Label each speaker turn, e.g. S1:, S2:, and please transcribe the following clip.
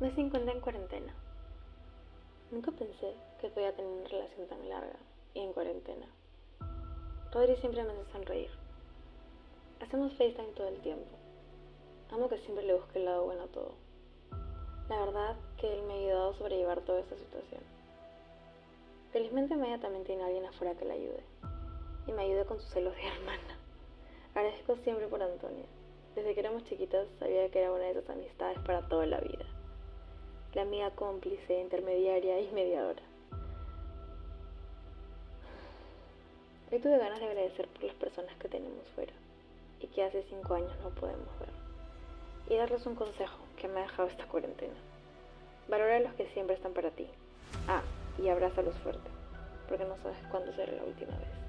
S1: Me 50 en cuarentena. Nunca pensé que podía tener una relación tan larga y en cuarentena. Rodri siempre me hace sonreír. Hacemos FaceTime todo el tiempo. Amo que siempre le busque el lado bueno a todo. La verdad que él me ha ayudado a sobrellevar toda esta situación. Felizmente Maya también tiene a alguien afuera que la ayude. Y me ayude con sus celos de hermana. Agradezco siempre por Antonia. Desde que éramos chiquitas sabía que era una de esas amistades para toda la vida la amiga cómplice, intermediaria y mediadora. Hoy tuve ganas de agradecer por las personas que tenemos fuera y que hace cinco años no podemos ver. Y darles un consejo que me ha dejado esta cuarentena. Valora a los que siempre están para ti. Ah, y abrázalos fuerte, porque no sabes cuándo será la última vez.